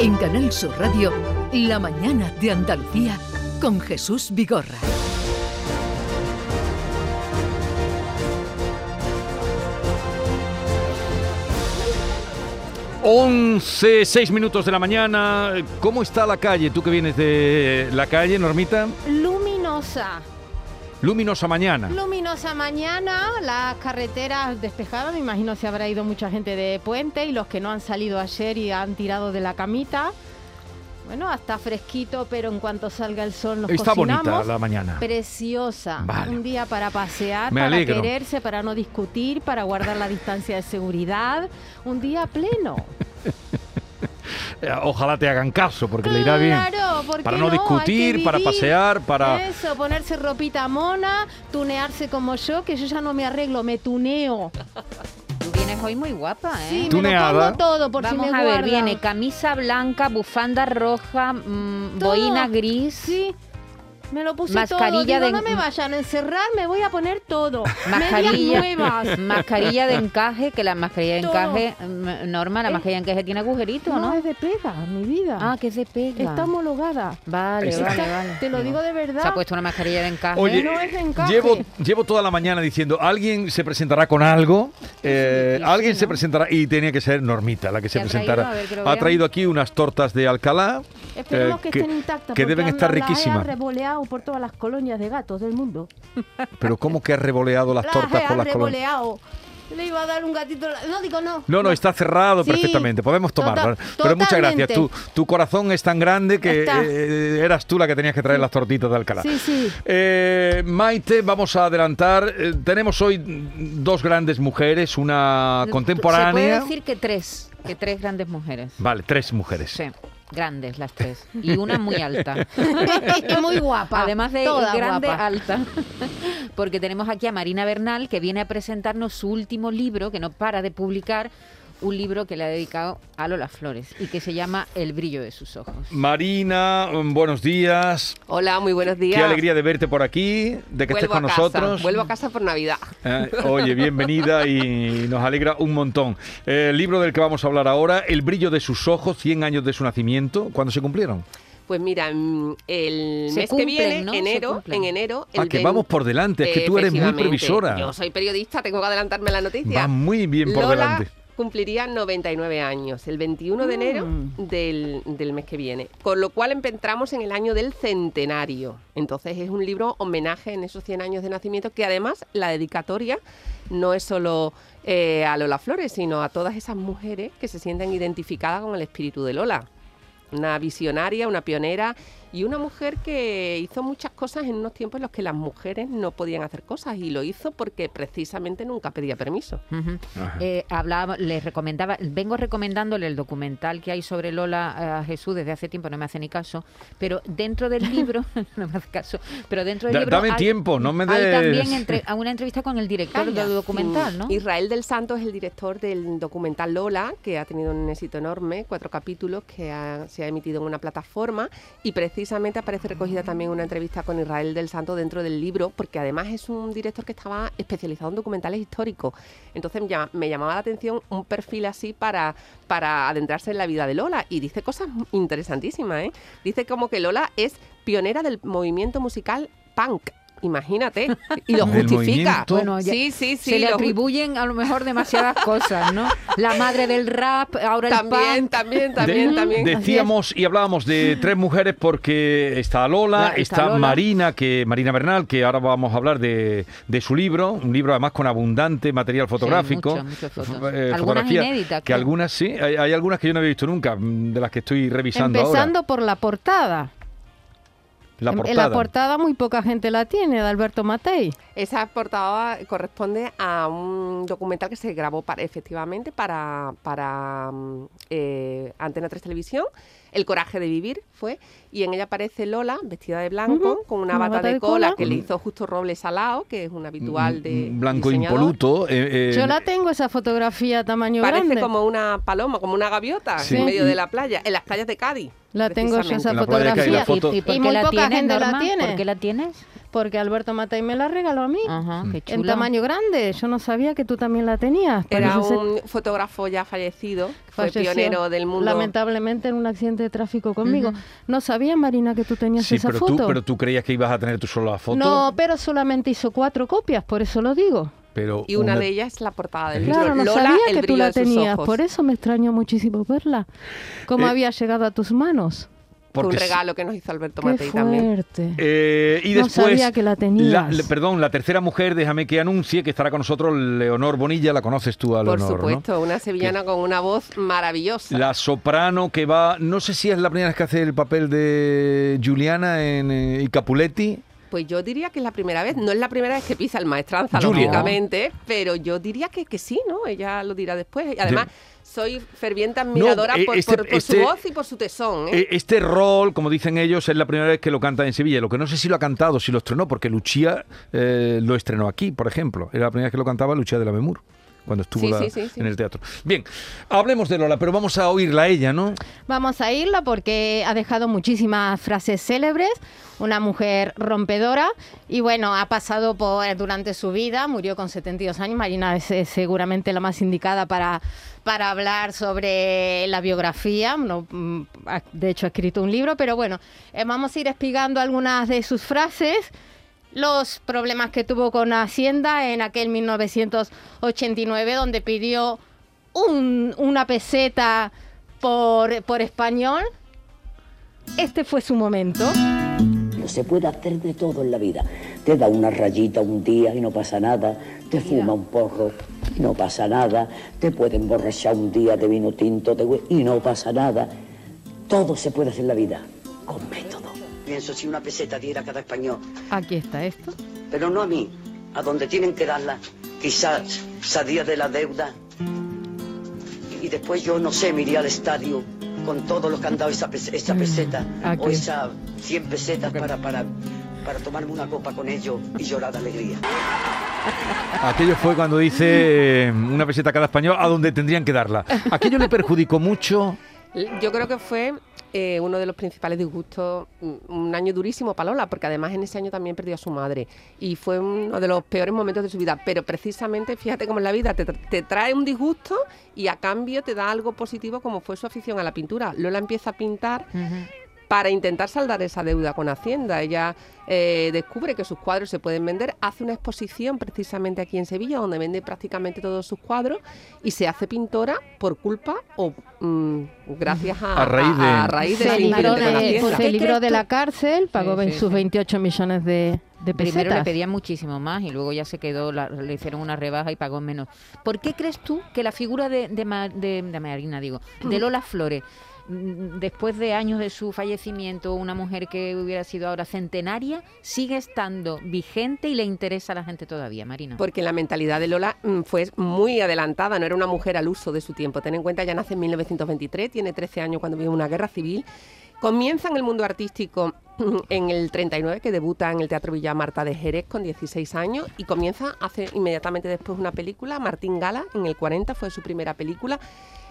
En Canal Sur Radio, La mañana de Andalucía con Jesús Vigorra. Once, seis minutos de la mañana. ¿Cómo está la calle? Tú que vienes de la calle, Normita. Luminosa. Luminosa mañana. Luminosa mañana, las carreteras despejadas, me imagino se habrá ido mucha gente de puente y los que no han salido ayer y han tirado de la camita. Bueno, hasta fresquito, pero en cuanto salga el sol nos Está cocinamos. bonita la mañana. Preciosa. Vale. Un día para pasear, Me para alegro. quererse, para no discutir, para guardar la distancia de seguridad. Un día pleno. Ojalá te hagan caso, porque le irá bien. Claro, ¿por Para no discutir, para pasear, para... Eso, ponerse ropita mona, tunearse como yo, que yo ya no me arreglo, me tuneo. Tú vienes hoy muy guapa, ¿eh? Sí, me Tuneada. lo pongo todo por Vamos si me a ver, guardan. viene camisa blanca, bufanda roja, mm, Todo. boina gris, Sí, me lo puse Mascarilla todo. Digo, de- no me vayan a encerrar, me voy a poner todo. mascarilla, nuevas. mascarilla de encaje, que la mascarilla de Todo. encaje, mm, Norma, la Eh, mascarilla de encaje tiene agujerito, No, ¿no? es de pega, mi vida. Ah, que se pega. Está homologada. Vale, Está- vale, vale. Te lo digo de verdad. Se ha puesto una mascarilla de encaje. Oye, no es de encaje. llevo, llevo toda la mañana diciendo, alguien se presentará con algo, eh, Sí, sí, alguien ¿no? se presentará, y tenía que ser Normita la que se ¿Qué ha traído? presentara. Ver, que ha traído aquí unas tortas de Alcalá, Esperemos eh, que, que- estén intactas. que deben estar las he riquísimas. arreboleado por todas las colonias de gatos del mundo. pero ¿cómo que ha revoleado las Las tortas por las colonias? Le iba a dar un gatito. No, digo no. No, no, está cerrado Sí, perfectamente, podemos tomarlo. tota- Pero muchas gracias, tu, tu corazón es tan grande que eh, eras tú la que tenías que traer las tortitas de Alcalá. Sí, sí. Eh, Maite, vamos a adelantar. Eh, tenemos hoy dos grandes mujeres, una Se contemporánea. puede decir que tres, que tres grandes mujeres. Vale, tres mujeres. Sí, grandes las tres. Y una muy alta. Muy guapa. Además de toda grande, guapa. alta. Porque tenemos aquí a Marina Bernal, que viene a presentarnos su último libro, que no para de publicar, un libro que le ha dedicado a Lola Flores y que se llama El brillo de sus ojos. Marina, mm, buenos días. Hola, muy buenos días. Qué alegría de verte por aquí, de que estés con a casa, nosotros. Vuelvo a casa por Navidad. Eh, oye, bienvenida y nos alegra un montón. Eh, el libro del que vamos a hablar ahora, El brillo de sus ojos, 100 años de su nacimiento. ¿Cuándo se cumplieron? Pues mira, mm, el Se mes cumplen, que viene, enero, en enero... Ah, el que vein- vamos por delante, es que tú eres muy previsora. Yo soy periodista, tengo que adelantarme la noticia. Va muy bien por Lola delante. Cumpliría 99 años, el 21 de enero Mm. del, del mes que viene. Con lo cual entramos en el año del centenario. Entonces es un libro homenaje en esos 100 años de nacimiento que además la dedicatoria no es solo eh, a Lola Flores, sino a todas esas mujeres que se sienten identificadas con el espíritu de Lola. Una visionaria, una pionera y una mujer que hizo muchas cosas en unos tiempos en los que las mujeres no podían hacer cosas y lo hizo porque precisamente nunca pedía permiso. Eh, hablaba, les recomendaba, vengo recomendándole el documental que hay sobre Lola eh, a Jesús desde hace tiempo, no me hace ni caso, pero dentro del libro, no me hace caso, pero dentro del Da- libro dame hay- tiempo, no me Hay des- también entre, a una entrevista con el director Calla. del documental, ¿no? Mm, Israel del Santo es el director del documental Lola, que ha tenido un éxito enorme, cuatro capítulos que ha- se ha emitido en una plataforma y precisamente aparece recogida también una entrevista con Israel del Santo dentro del libro, porque además es un director que estaba especializado en documentales históricos. Entonces me llamaba la atención un perfil así para, para adentrarse en la vida de Lola y dice cosas interesantísimas. ¿eh? Dice como que Lola es pionera del movimiento musical punk. Imagínate, y lo ¿Del justifica. Bueno, ya- sí, sí, sí. Se le atribuyen a lo mejor demasiadas cosas, ¿no? La madre del rap, ahora el También, punk. también, también, De- también. Decíamos y hablábamos de tres mujeres porque está Lola, La- está, está Lola. Marina, que Marina Bernal, que ahora vamos a hablar de, de su libro, un libro además con abundante material fotográfico, mucho, muchas fotos. f- eh, Algunas fotografía, inéditas, que algunas sí, hay, hay algunas que yo no había visto nunca, de las que estoy revisando Empezando ahora. por la portada. La En- portada. La portada muy poca gente la tiene, de Alberto Matei. Esa portada corresponde a un documental que se grabó para, efectivamente para, para mm, eh, Antena 3 Televisión. El coraje de vivir fue. Y en ella aparece Lola, vestida de blanco, con una, una bata, bata de, de cola, cola. que le hizo justo Robles Salao, que es un habitual de. Mm, Blanco diseñador. impoluto. eh, eh, Yo la tengo esa fotografía tamaño Parece grande. como una paloma, como una gaviota Sí. en medio de la playa, en las playas de Cádiz. La tengo yo esa la fotografía. foto- ¿Y, muy la poca tienes, gente la tiene. ¿Por qué la tienes? Porque Alberto Matei me la regaló a mí. Ajá, qué En tamaño grande, yo no sabía que tú también la tenías. Era ser- un fotógrafo ya fallecido, fue pionero del mundo. Lamentablemente en un accidente de tráfico conmigo. No sabía, Marina, que tú tenías Sí, esa pero foto. tú, pero tú creías que ibas a tener tú solo la foto. No, pero solamente hizo cuatro copias, por eso lo digo. pero Y una, de ellas es la portada del Claro, libro. no Lola, sabía el que tú la tenías, por eso me extrañó muchísimo verla. ¿Cómo Eh, había llegado a tus manos? Un porque sí. regalo que nos hizo Alberto Qué Matei también. Eh, y No después, sabía que la tenías. le- perdón, la tercera mujer, déjame que anuncie que estará con nosotros Leonor Bonilla, la conoces tú a Por Leonor, ¿no? supuesto, una sevillana con una voz maravillosa. La soprano que va, no sé si es la primera vez que hace el papel de Giuliana en eh, y Capuletti. Pues yo diría que es la primera vez, no es la primera vez que pisa el maestranza, Julia. lógicamente, pero yo diría que, que sí, ¿no? Ella lo dirá después. Y además, soy ferviente admiradora por, este- por- por este- su voz y por su tesón. ¿eh? Eh, Este rol, como dicen ellos, es la primera vez que lo canta en Sevilla. Lo que no sé si lo ha cantado, si lo estrenó, porque Lucía eh, lo estrenó aquí, por ejemplo. Era la primera vez que lo cantaba Lucía de la Memur, cuando estuvo Sí, la- sí, sí, en el teatro. Bien, hablemos de Lola, pero vamos a oírla a ella, ¿no? Vamos a irla porque ha dejado muchísimas frases célebres, una mujer rompedora y bueno, ha pasado por durante su vida, murió con 72 años, Marina es, seguramente la más indicada para, para hablar sobre la biografía, no, mm, de hecho ha escrito un libro, pero bueno, eh, vamos a ir espigando algunas de sus frases los problemas que tuvo con Hacienda en aquel 1989, donde pidió un- una peseta por, por español. Este fue su momento. Se puede hacer de todo en la vida. Te da una rayita un día y no pasa nada. Te fuma un porro y no pasa nada. Te puede emborrachar un día de vino tinto de y no pasa nada. Todo se puede hacer en la vida con método. Pienso si una peseta diera a cada español, Aquí está esto. pero no a mí, a donde tienen que darla. Quizás salía de la deuda y después yo no sé, me iría al estadio con todo lo que han dado esa, esa peseta aquí. o esas 100 pesetas para, para, para tomarme una copa con ellos y llorar de alegría. Aquello fue cuando dice eh, una peseta a cada español a donde tendrían que darla. Aquello le perjudicó mucho. Yo creo que fue eh, uno de los principales disgustos, mm, un año durísimo para Lola, porque además en ese año también perdió a su madre y fue uno de los peores momentos de su vida. Pero precisamente, fíjate cómo en la vida te, te trae un disgusto y a cambio te da algo positivo como fue su afición a la pintura. Lola empieza a pintar para intentar saldar esa deuda con Hacienda. Ella eh, descubre que sus cuadros se pueden vender, hace una exposición precisamente aquí en Sevilla donde vende prácticamente todos sus cuadros y se hace pintora por culpa o mm, gracias a, A raíz de- a raíz de Se libró de, se ¿Qué libró de la cárcel, pagó Sí, ve- sí, sus sí. 28 millones de, de Primero le pedían muchísimo más y luego ya se quedó, la- le hicieron una rebaja y pagó menos. ¿Por qué crees tú que la figura de, de, Ma- de- de Marina, digo, de Lola Flores, mm, después de años de su fallecimiento, una mujer que hubiera sido ahora centenaria, sigue estando vigente y le interesa a la gente todavía, Marina? Porque la mentalidad de Lola mm, fue muy adelantada, no era una mujer al uso de su tiempo. Ten en cuenta, ella nace en 1923, tiene 13 años cuando vive una guerra civil. Comienza en el mundo artístico mm, en el 39, que debuta en el Teatro Villa Marta de Jerez con 16 años y comienza, hace inmediatamente después una película, Martín Gala, en el 40 fue su primera película.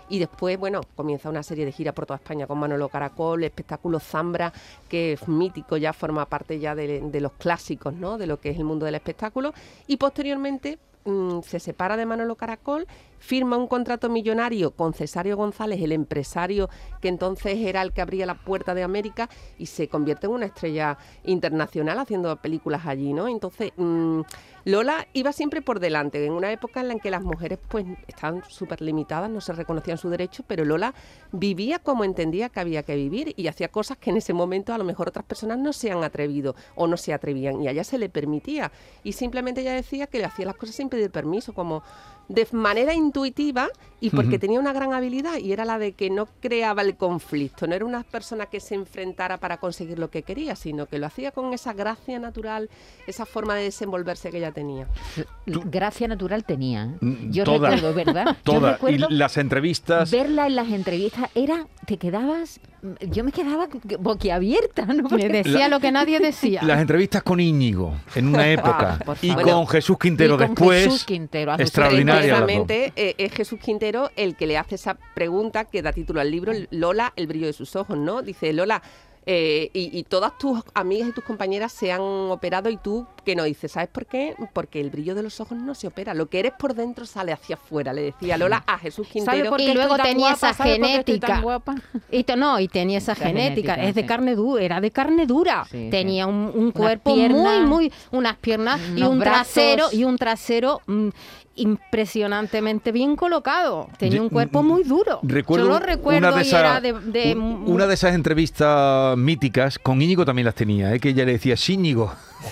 Y después, bueno, comienza una serie de giras por toda España con Manolo Caracol, espectáculo Zambra, que es mítico, ya forma parte ya de, los clásicos, ¿no? De lo que es el mundo del espectáculo. Y posteriormente mm, se separa de Manolo Caracol, firma un contrato millonario con Cesario González, el empresario que entonces era el que abría la puerta de América y se convierte en una estrella internacional haciendo películas allí, ¿no? Entonces, mm, Lola iba siempre por delante, en una época en la que las mujeres pues estaban súper limitadas, no se reconocían su derecho, pero Lola vivía como entendía que había que vivir y hacía cosas que en ese momento a lo mejor otras personas no se han atrevido o no se atrevían y a ella se le permitía y simplemente ella decía que le hacía las cosas sin pedir permiso, como de manera intuitiva y porque tenía una gran habilidad y era la de que no creaba el conflicto, no era una persona que se enfrentara para conseguir lo que quería, sino que lo hacía con esa gracia natural, esa forma de desenvolverse que ella tenía. Gracia natural tenía. Mm, Yo toda. recuerdo, ¿verdad? Yo Toda. Y las entrevistas. verla en las entrevistas era, te quedabas, yo me quedaba boquiabierta, ¿no? Me decía lo que nadie decía. Las entrevistas con Íñigo en una época Ah, por y con Jesús Quintero Y con después. Jesús Quintero, a eh, es Jesús Quintero el que le hace esa pregunta que da título al libro, Lola, el brillo de sus ojos, ¿no? Dice, Lola, eh, y todas tus amigas y tus compañeras se han operado y tú que no dices, ¿sabes por qué? Porque el brillo de los ojos no se opera, lo que eres por dentro sale hacia afuera, le decía Lola a Jesús ¿Sabe Quintero. Y luego tenía esa ¿Sabe por qué estoy tan genética. Y to- no, y tenía esa genética, es de sí. carne dura, era de carne dura. Sí, tenía sí. un, cuerpo muy, muy, unas piernas y un brazos. trasero y un trasero mm, impresionantemente bien colocado. Tenía un cuerpo muy duro. Recuerdo Yo lo una recuerdo de y esas- era de, de- un- una de esas entrevistas míticas con Íñigo también las tenía, ¿eh? que ella le decía, sí, Íñigo.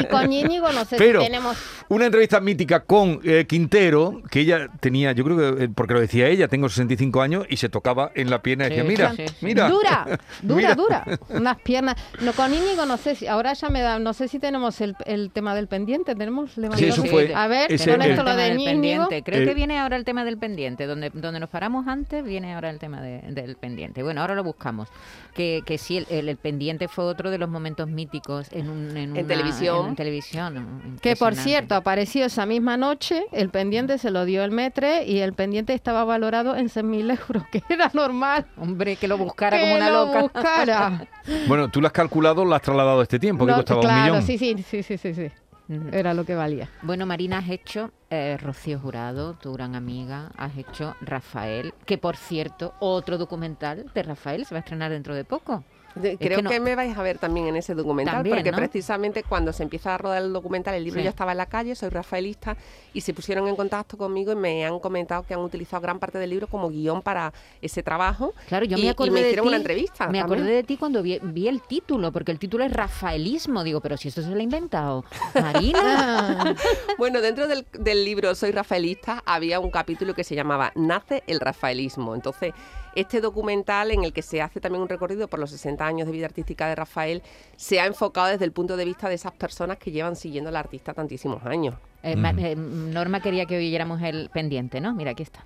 y con Íñigo no sé Pero si tenemos una entrevista mítica con eh, Quintero, que ella tenía, yo creo que, eh, porque lo decía ella, tengo 65 años y se tocaba en la pierna y Sí, decía, mira, sí, sí. mira. Dura, dura, Mira. dura. Unas piernas. No, con Íñigo no sé si, ahora ya me da, no sé si tenemos el, el tema del pendiente. Tenemos levantado. eso fue- A ver, ese- con el- esto lo de del Íñigo. pendiente. Creo Eh, que viene ahora el tema del pendiente. Donde, donde nos paramos antes, viene ahora el tema de- del pendiente. Bueno, ahora lo buscamos. Que, que sí, el, el- el pendiente fue otro de los momentos míticos en, un, en, una- televisión. en televisión. Que por cierto, apareció esa misma noche, el pendiente se lo dio el metre y el pendiente estaba valorado en 6.000 euros, que era normal. Hombre, que lo buscara como que una lo loca. buscara. Bueno, tú lo has calculado, lo has trasladado a este tiempo, que No, costaba claro, un millón. sí, sí, sí, sí, sí, sí. Ujú. Era lo que valía. Bueno, Marina, has hecho eh, Rocío Jurado, tu gran amiga, has hecho Rafael, que por cierto, otro documental de Rafael se va a estrenar dentro de poco. Es Creo que me vais a ver también en ese documental, También, porque ¿no? precisamente cuando se empieza a rodar el documental, el libro Sí. ya estaba en la calle, soy rafaelista, y se pusieron en contacto conmigo y me han comentado que han utilizado gran parte del libro como guion para ese trabajo. Claro, yo y, me y acordé me de hicieron ti. una entrevista. Me también. acordé de ti cuando vi, vi el título, porque el título es Rafaelismo. Digo, pero si esto se lo ha inventado Marina. Bueno, dentro del, del libro Soy Rafaelista había un capítulo que se llamaba Nace el Rafaelismo. Entonces, este documental en el que se hace también un recorrido por los 60 años de vida artística de Rafael se ha enfocado desde el punto de vista de esas personas que llevan siguiendo al artista tantísimos años. Eh, Ma- eh, Norma quería que oyéramos el pendiente, ¿no? Mira, aquí está.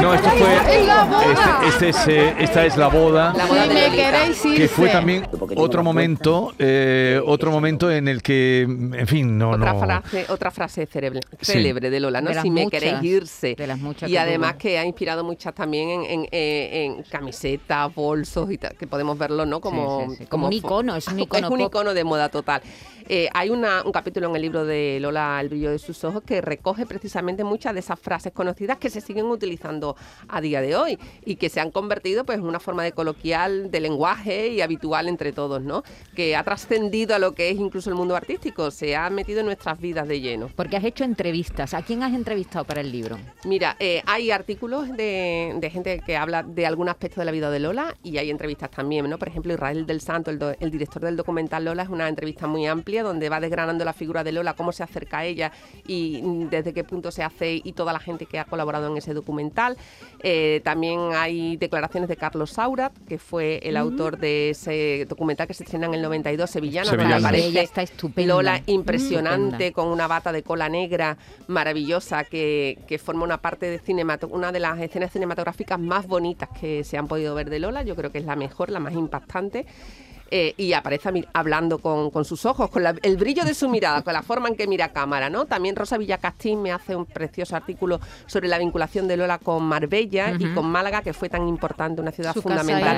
No, esto fue. Este, este es, eh, esta es la boda. La boda Si de me Lolita. queréis que fue también otro momento, eh, otro momento en el que, en fin, no, otra no. frase, otra célebre de Lola, ¿no? De si me queréis irse. de las muchas y que además que ha inspirado muchas también en, en- eh, en camisetas, bolsos y tal, que podemos verlo, ¿no? Como, sí, sí. Como un icono, es un icono Es un icono de moda total. Eh, hay una- un capítulo en el libro de Lola, El brillo de sus ojos, que recoge precisamente muchas de esas frases conocidas que se siguen utilizando a día de hoy y que se han convertido pues en una forma de coloquial, de lenguaje y habitual entre todos, ¿no? Que ha trascendido a lo que es incluso el mundo artístico, se ha metido en nuestras vidas de lleno. Porque has hecho entrevistas. ¿A quién has entrevistado para el libro? Mira, eh, hay artículos de, de gente que habla de algún aspecto de la vida de Lola y hay entrevistas también, ¿no? Por ejemplo, Israel del Santo, el, do- el director del documental Lola, es una entrevista muy amplia donde va desgranando la figura de Lola, cómo se acerca a ella y desde qué punto se hace y toda la gente que ha colaborado en ese documental. Eh, también hay declaraciones de Carlos Saurat, que fue el autor de ese documental que se estrena en el 92, Sevillana, donde Sevillana. aparece Ella está estupenda. Lola Mm, impresionante, estupenda. con una bata de cola negra maravillosa que, que forma una parte de cinemato una de las escenas cinematográficas más bonitas que se han podido ver de Lola. Yo creo que es la mejor, la más impactante. Eh, y aparece hablando con, con sus ojos, con la- el brillo de su mirada, con la forma en que mira a cámara, ¿no? También Rosa Villacastín me hace un precioso artículo sobre la vinculación de Lola con Marbella y con Málaga, que fue tan importante, una ciudad Su fundamental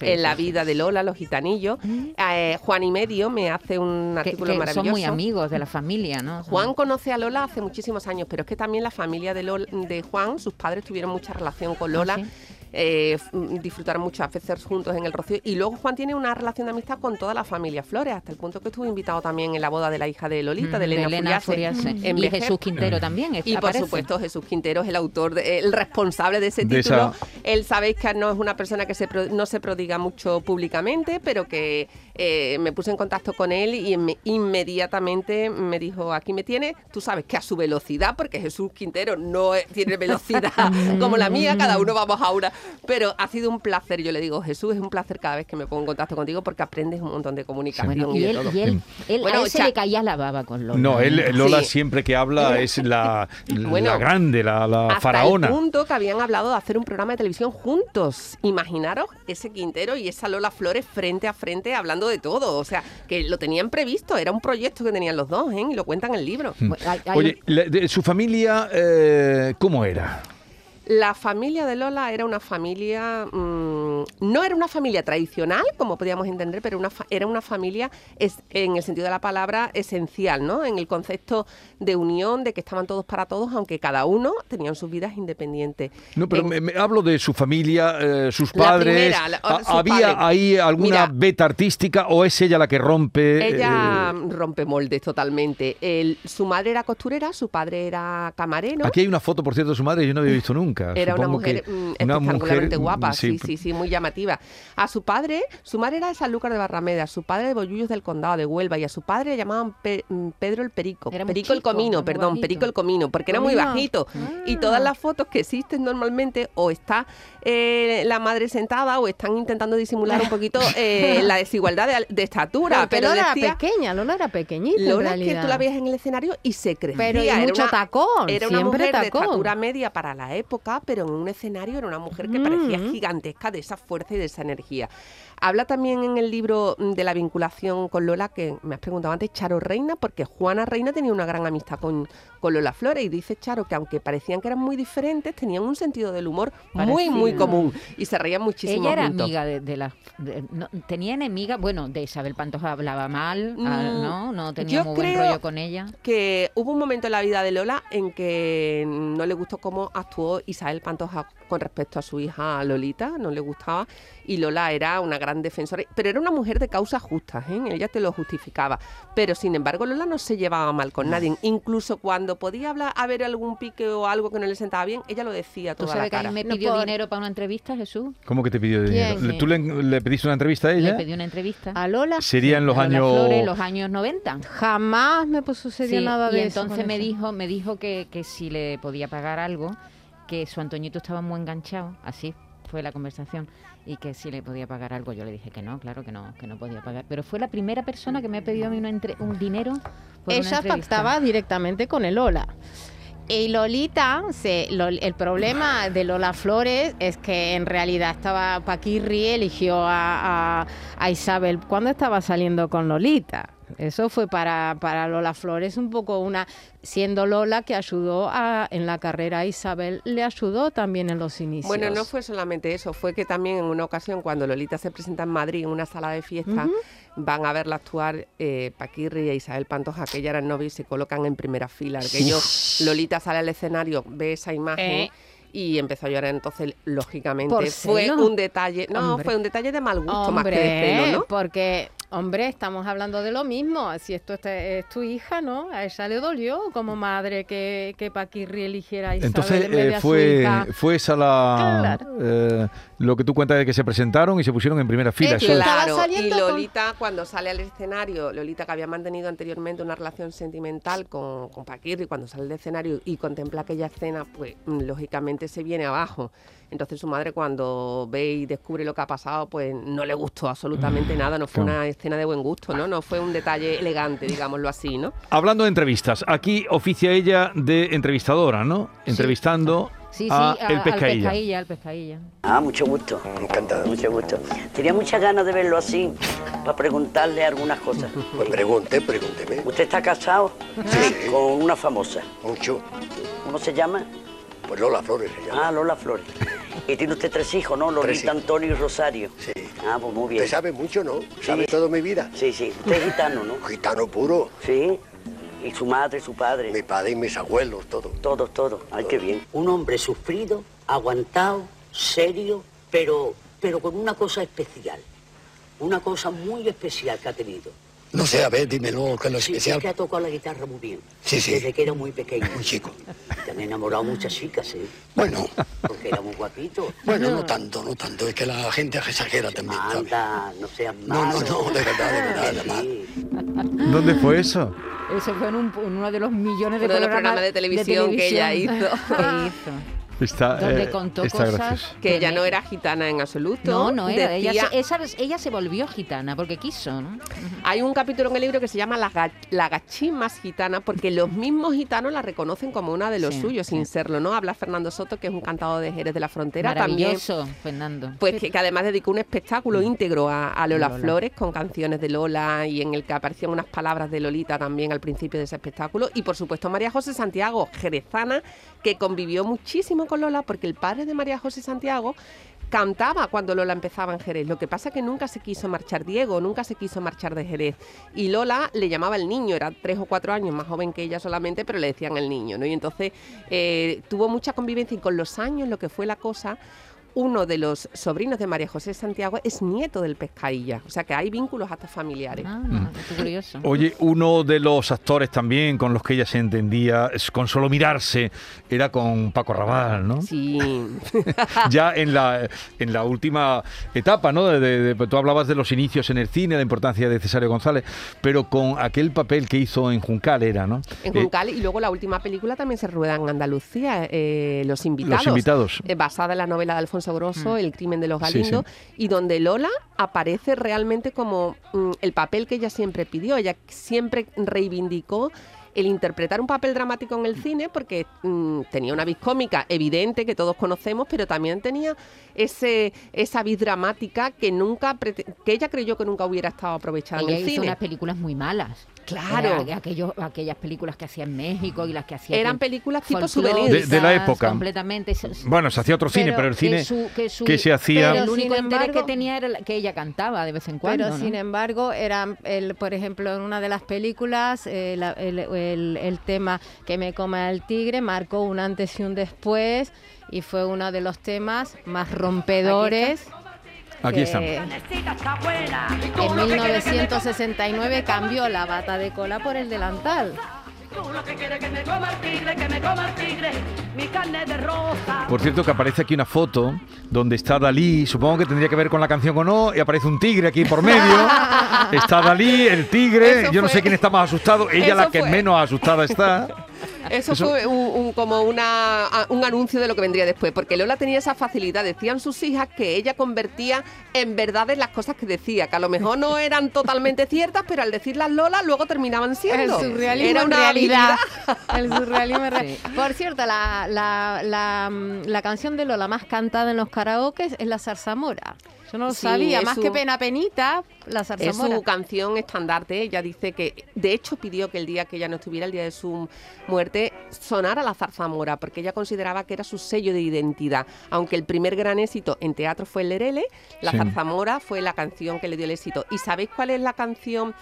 en la vida de Lola, los gitanillos. Eh, Juan y Medio me hace un artículo que maravilloso. son muy amigos de la familia, ¿no? Juan conoce a Lola hace muchísimos años, pero es que también la familia de, Lola- de Juan, sus padres tuvieron mucha relación con Lola. ¿Ah, sí? Eh, f- disfrutaron muchas veces juntos en el Rocío y luego Juan tiene una relación de amistad con toda la familia Flores hasta el punto que estuvo invitado también en la boda de la hija de Lolita, de Mm, Elena, Furiase, en Y Vejer. Jesús Quintero también. es- Y por supuesto Jesús Quintero es el autor, de- el responsable de ese De título. esa- Él sabéis que no es una persona que se pro- no se prodiga mucho públicamente, pero que eh, me puse en contacto con él y inme- inmediatamente me dijo, aquí me tiene, tú sabes que a su velocidad, porque Jesús Quintero no es- tiene velocidad como la mía, cada uno vamos a una Pero ha sido un placer, yo le digo, Jesús, es un placer cada vez que me pongo en contacto contigo porque aprendes un montón de comunicación Bueno, y, y de él, todo. y él, él Bueno, a ese Cha- le caía la baba con Lola. No, él, Lola Sí. siempre que habla es la, la Bueno, grande, la, la Hasta faraona. el punto que habían hablado de hacer un programa de televisión juntos. Imaginaros ese Quintero y esa Lola Flores frente a frente hablando de todo. O sea, que lo tenían previsto. Era un proyecto que tenían los dos, ¿eh? Y lo cuentan en el libro. Hay- hay- Oye, la- de- su familia, eh, ¿cómo era? La familia de Lola era una familia, mm, no era una familia tradicional, como podíamos entender, pero una fa- era una familia es, en el sentido de la palabra esencial, ¿no? En el concepto de unión, de que estaban todos para todos, aunque cada uno tenían sus vidas independientes. No, pero En- me, me- hablo de su familia, eh, sus La padres. primera, la- ¿Ha- sus ¿Había padres. ahí alguna Mira. beta artística o es ella la que rompe? Ella eh, rompe moldes totalmente. El- su madre era costurera, su padre era camarero. Aquí hay una foto, por cierto, de su madre yo no había visto nunca. Era una mujer que- mm, una espectacularmente mujer, guapa, mm, sí, sí, sí, muy llamativa. A su padre, su madre era de Sanlúcar de Barrameda, su padre de Bollullos del Condado de Huelva y a su padre le llamaban Pe- mm, Pedro el Perico. Era Perico el Comino, perdón, bajito. Perico el Comino, porque era muy bajito. Y Ah. todas las fotos que existen normalmente o está eh, la madre sentada o están intentando disimular un poquito eh, la desigualdad de, de estatura. Pero Lola decía, era pequeña, Lola era pequeñita en Lola es que tú la veías en el escenario y se crecía. Pero y Era mucho una- tacón, Era una siempre mujer de estatura media para la época, pero en un escenario era una mujer que parecía Mm. gigantesca de esa fuerza y de esa energía. Habla también en el libro mm, de la vinculación con Lola, que me has preguntado antes, Charo Reina, porque Juana Reina tenía una gran amistad con, con Lola Flores y dice Charo que aunque parecían que eran muy diferentes, tenían un sentido del humor muy, muy común y se reían muchísimo Ella era juntos. amiga de, de- no, tenía enemiga, bueno, de Isabel Pantoja hablaba mal, ah, Mm, ¿no? No tenía yo muy buen rollo con ella. que hubo un momento en la vida de Lola en que no le gustó cómo actuó Isabel Pantoja con respecto a su hija Lolita, no le gustaba, y Lola era una gran defensora, pero era una mujer de causas justas, ¿eh? ella te lo justificaba, pero sin embargo Lola no se llevaba mal con nadie, incluso cuando podía hablar, haber algún pique o algo que no le sentaba bien, ella lo decía ¿Tú toda la sabes que a cara. mí me No pidió por- dinero para una entrevista, Jesús? ¿Cómo que te pidió dinero? ¿Quién? ¿Le- ¿Tú le, le pediste una entrevista a Le ella? pedí una entrevista. A Lola Sería en los A años... Flores, en los años 90. jamás me sucedió Sí, nada y de eso entonces me dijo, me dijo que, que si le podía pagar algo, que su Antoñito estaba muy enganchado, así fue la conversación, y que si le podía pagar algo. Yo le dije que no, claro que no, que no podía pagar. Pero fue la primera persona que me ha pedido a mí una entre- un dinero por Ella pactaba directamente con el Lola. Y Lolita, se, lo- el problema de Lola Flores es que en realidad estaba Paquirri eligió a, a- a Isabel cuando estaba saliendo con Lolita. Eso fue para, para Lola Flores un poco una, siendo Lola que ayudó a, en la carrera a Isabel, le ayudó también en los inicios. Bueno, no fue solamente eso, fue que también en una ocasión cuando Lolita se presenta en Madrid en una sala de fiesta, van a verla actuar eh, Paquirri e Isabel Pantoja, que ya eran novios y se colocan en primera fila. Que yo, Lolita sale al escenario, ve esa imagen. Eh. Y empezó a llorar, entonces, lógicamente, ¿Por fue un detalle, no, Hombre. fue un detalle de mal gusto más que de Hombre, celo, ¿no? porque, hombre, estamos hablando de lo mismo. Si esto es tu hija, ¿no? A ella le dolió como madre que, que Paquirri eligiera a Isabel Entonces en vez de eh, a su fue, hija. fue esa la Claro. eh, lo que tú cuentas de que se presentaron y se pusieron en primera fila. Eh, es- Claro, y con- Lolita cuando sale al escenario, Lolita que había mantenido anteriormente una relación sentimental con, con Paquirri, cuando sale al escenario y contempla aquella escena, pues mm, lógicamente se viene abajo. Entonces su madre cuando ve y descubre lo que ha pasado, pues no le gustó absolutamente nada, no fue una escena de buen gusto, ¿no? No fue un detalle elegante, digámoslo así, ¿no? Hablando de entrevistas, aquí oficia ella de entrevistadora, ¿no? Entrevistando Sí, sí, a a- El al pescailla, al pescailla. Ah, mucho gusto. Encantado. Mucho gusto. Tenía muchas ganas de verlo así, para preguntarle algunas cosas. Pues pregunte, pregúnteme. ¿Usted está casado? Sí. Con una famosa. Mucho. ¿Cómo se llama? Pues Lola Flores se llama. Ah, Lola Flores. Y tiene usted tres hijos, ¿no? Lolita. Antonio y Rosario. Sí. Ah, pues muy bien. Usted sabe mucho, ¿no? Sabe Sí. toda mi vida. Sí, sí. Usted es gitano, ¿no? Gitano puro. Sí. Y su madre, su padre. Mi padre y mis abuelos, todo. Todos, todos. Ay, qué bien. Un hombre sufrido, aguantado, serio, pero, pero con una cosa especial. Una cosa muy especial que ha tenido. No sé, a ver, dímelo, que es lo Sí, especial. es que ha tocado la guitarra muy bien. Sí, sí. Desde que era muy pequeño. Muy chico. También ha enamorado muchas chicas, ¿eh? Bueno, Porque era muy guapito. bueno, no tanto, no tanto. Es que la gente exagera también. Anda, no seas No, malo. no, no, de verdad, de verdad, de verdad. Sí. ¿Dónde fue eso? Eso fue en, un- en uno de los millones de, Uno de los programas programas de televisión que ella televisión hizo. que hizo. Está, Donde eh, contó está cosas gracioso. Que ella no era gitana en absoluto. No, no era. Ella, Decía- se, esa, ella se volvió gitana porque quiso, ¿no? Hay un capítulo en el libro que se llama La, ga- la gachín más gitana, porque los mismos gitanos la reconocen como una de los Sí, suyos, sí. sin serlo, ¿no? Habla Fernando Soto, que es un cantador de Jerez de la Frontera, también. Maravilloso, Fernando. Pues que, que además dedicó un espectáculo íntegro a, a Lola, Lola. Flores con canciones de Lola y en el que aparecían unas palabras de Lolita también al principio de ese espectáculo. Y por supuesto María José Santiago, jerezana, que convivió muchísimo con Lola porque el padre de María José Santiago cantaba cuando Lola empezaba en Jerez. Lo que pasa es que nunca se quiso marchar Diego, nunca se quiso marchar de Jerez. Y Lola le llamaba el niño, era tres o cuatro años más joven que ella solamente, pero le decían el niño, ¿no? Y entonces eh, tuvo mucha convivencia y con los años lo que fue la cosa uno de los sobrinos de María José Santiago es nieto del Pescadilla. O sea que hay vínculos hasta familiares. Ah, Mm. qué curioso. Oye, uno de los actores también con los que ella se entendía, es- con solo mirarse, era con Paco Rabanne, ¿no? Sí. ya en la, en la última etapa, ¿no? De, de- de- tú hablabas de los inicios en el cine, la importancia de Cesario González, pero con aquel papel que hizo en Juncal era, ¿no? En Eh, Juncal y luego la última película también se rueda en Andalucía, eh, Los Invitados. Los invitados. eh, basada en la novela de Alfonso Grosso, Mm. El crimen de los Sí, Galindo, y donde Lola aparece realmente como mm, el papel que ella siempre pidió. Ella siempre reivindicó el interpretar un papel dramático en el cine porque mm, tenía una vis cómica evidente que todos conocemos, pero también tenía ese esa vis dramática que nunca que ella creyó que nunca hubiera estado aprovechada Ella en el hizo cine. unas películas muy malas. Claro. Era aquellas películas que hacía en México y las que hacía Eran películas tipo folclóricas, souvenir. De- de la época. Completamente. Bueno, se hacía otro cine, Pero pero el cine que, su- que su- que se hacía... Pero el único sin interés que tenía era que ella cantaba de vez en cuando. Pero ¿no? sin embargo, eran, el, por ejemplo, en una de las películas, eh, la- el, el- el tema que me coma el tigre marcó un antes y un después y fue uno de los temas más rompedores. Aquí estamos. En 1969 cambió la bata de cola por el delantal. Por cierto, que aparece aquí una foto donde está Dalí, supongo que tendría que ver con la canción o no, y aparece un tigre aquí por medio. Está Dalí, el tigre, Eso yo no fue- sé quién está más asustado, ella Eso la que fue- menos asustada está. Eso, Eso- fue un, un- como una, un anuncio de lo que vendría después, porque Lola tenía esa facilidad, decían sus hijas que ella convertía en verdades las cosas que decía, que a lo mejor no eran totalmente ciertas, pero al decirlas Lola luego terminaban El siendo. surrealismo Era una realidad. habilidad. El surrealismo real- Sí. Por cierto, la, la, la, la canción de Lola más cantada en los karaokes es la zarzamora. Yo no lo Sí, sabía, es más su- que pena penita, la Es zarzamora. su canción estandarte. Ella dice que, de hecho, pidió que el día que ella no estuviera, el día de su muerte, sonara la zarzamora, porque ella consideraba que era su sello de identidad. Aunque el primer gran éxito en teatro fue el Lerele, la Sí. zarzamora fue la canción que le dio el éxito. ¿Y sabéis cuál es la canción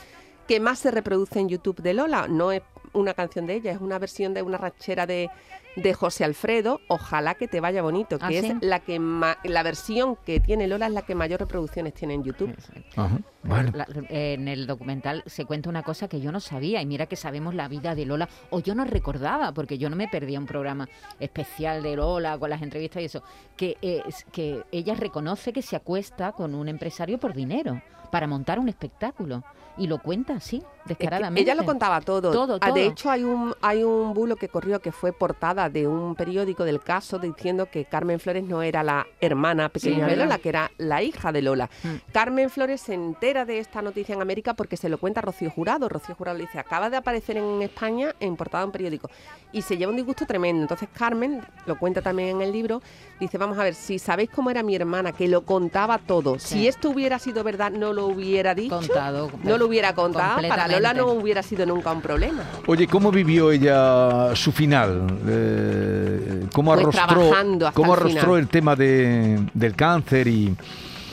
que más se reproduce en YouTube de Lola? No es una canción de ella, es una versión de una ranchera de, de José Alfredo, Ojalá que te vaya bonito, que ¿Ah, es sí? la que ma- la versión que tiene Lola es la que mayor reproducciones tiene en YouTube. Ajá, bueno. La- en el documental se cuenta una cosa que yo no sabía y mira que sabemos la vida de Lola o yo no recordaba porque yo no me perdía un programa especial de Lola con las entrevistas y eso que es que ella reconoce que se acuesta con un empresario por dinero para montar un espectáculo y lo cuenta así Es que descaradamente ella lo contaba todo. Todo, Ah, De todo. hecho, hay un, hay un bulo que corrió que fue portada de un periódico del caso diciendo que Carmen Flores no era la hermana pequeña Sí, de. Lola, que era la hija de Lola. Mm. Carmen Flores se entera de esta noticia en América porque se lo cuenta Rocío Jurado. Rocío Jurado le dice, acaba de aparecer en España en portada de un periódico. Y se lleva un disgusto tremendo. Entonces Carmen, lo cuenta también en el libro, dice, vamos a ver, si sabéis cómo era mi hermana, que lo contaba todo, Sí. si esto hubiera sido verdad, no lo hubiera dicho. contado No lo hubiera contado, para Lola no hubiera sido nunca un problema. Oye, ¿cómo vivió ella su final? Eh, ¿Cómo Pues arrostró, cómo el arrostró final. el tema de, del cáncer y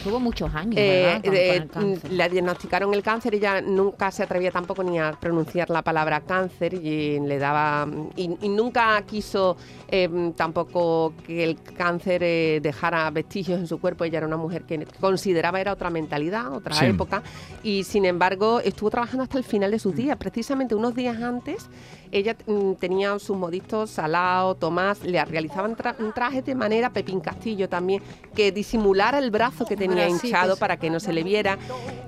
tuvo muchos años Eh, ¿verdad? con- eh, con el cáncer. le diagnosticaron el cáncer y ella nunca se atrevía tampoco ni a pronunciar la palabra cáncer y le daba y, y nunca quiso eh, tampoco que el cáncer eh, dejara vestigios en su cuerpo. Ella era una mujer que consideraba era otra mentalidad, otra Sí. época y sin embargo estuvo trabajando hasta el final de sus días. Precisamente unos días antes ella mm, tenía sus modistos Salao, Tomás, le realizaban tra- un traje de manera Pepín Castillo también, que disimulara el brazo que tenía Bracitos. hinchado para que no se le viera.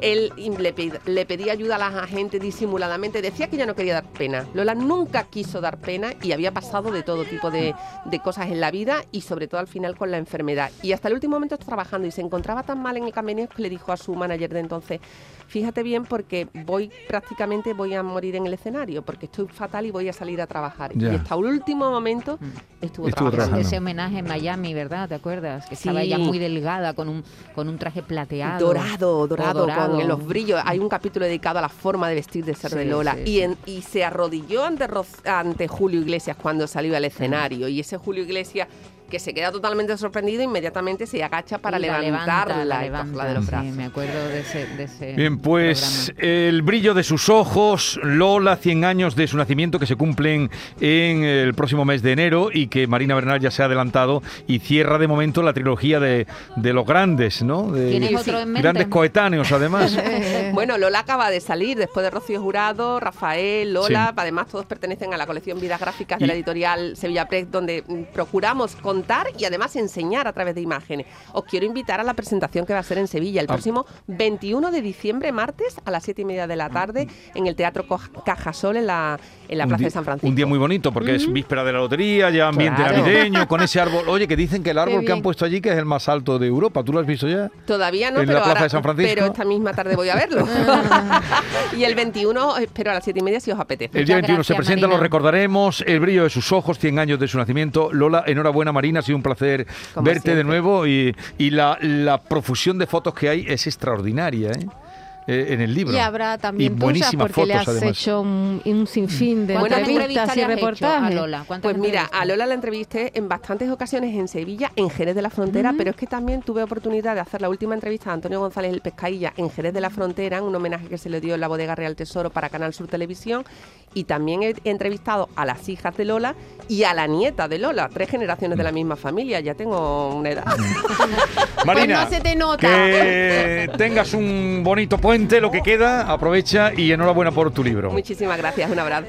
Él le, ped- le pedía ayuda a las agentes disimuladamente, decía que ella no quería dar pena. Lola nunca quiso dar pena y había pasado de todo tipo de, de cosas en la vida y sobre todo al final con la enfermedad. Y hasta el último momento está trabajando y se encontraba tan mal en el camerino que le dijo a su manager de entonces, fíjate bien porque voy prácticamente voy a morir en el escenario porque estoy fatal y voy a salir a trabajar. Ya. Y hasta el último momento Mm. estuvo, Estuvo trabajando. trabajando. Ese homenaje en Miami, ¿verdad? ¿Te acuerdas? Que estaba Sí. ella muy delgada con un, con un traje plateado. Dorado, dorado, dorado. con los brillos. Hay un capítulo dedicado a la forma de vestir de ser de Lola. sí, y, sí. en- y se arrodilló ante Julio Iglesias cuando salió al escenario. Y ese Julio Iglesias, que se queda totalmente sorprendido, inmediatamente se agacha para Y la levantarla levanta, la y cogerla levanta, de los sí, brazos. me acuerdo de ese, de ese Bien, pues programa. el brillo de sus ojos, Lola, 100 años de su nacimiento que se cumplen en el próximo mes de enero y que Marina Bernal ya se ha adelantado y cierra de momento la trilogía de, de los grandes, ¿no? De ¿Tienes otro sí. en mente? grandes coetáneos, además. Bueno, Lola acaba de salir después de Rocío Jurado, Rafael, Lola, además todos pertenecen a la colección Vidas Gráficas de Y- la editorial Sevilla Press, donde mm, procuramos contar y además enseñar a través de imágenes. Os quiero invitar a la presentación que va a ser en Sevilla el Ah. próximo 21 de diciembre, martes, a las 7 y media de la tarde, en el Teatro Cajasol, en la, en la Un Plaza de San Francisco. Un día muy bonito porque es víspera de la lotería, ya ambiente Claro. navideño, con ese árbol. Oye, que dicen que el árbol que han puesto allí que es el más alto de Europa. ¿Tú lo has visto ya? Todavía no, en la pero, Plaza ahora- de San Francisco. pero esta misma tarde voy a verlo. y el 21 espero a las 7 y media si os apetece. El día Muchas 21 se presenta, lo recordaremos, el brillo de sus ojos, 100 años de su nacimiento. Lola, enhorabuena Marina, ha sido un placer Como verte de nuevo y, y la, la profusión de fotos que hay es extraordinaria ¿eh? Eh, en el libro. Y habrá también Y tuyas buenísimas porque le has además. hecho un, un sinfín de ¿Cuántas entrevistas y reportajes. Lola? ¿Cuántas Pues mira, a Lola la entrevisté en bastantes ocasiones en Sevilla, en Jerez de la Frontera, pero es que también tuve oportunidad de hacer la última entrevista a Antonio González el Pescailla en Jerez de la Frontera, en un homenaje que se le dio en la Bodega Real Tesoro para Canal Sur Televisión. Y también he he entrevistado a las hijas de Lola y a la nieta de Lola, tres generaciones de la misma familia. Ya tengo una edad. Marina, Pues no se te nota. que tengas un bonito puente, lo que queda, aprovecha y enhorabuena por tu libro. Muchísimas gracias, un abrazo.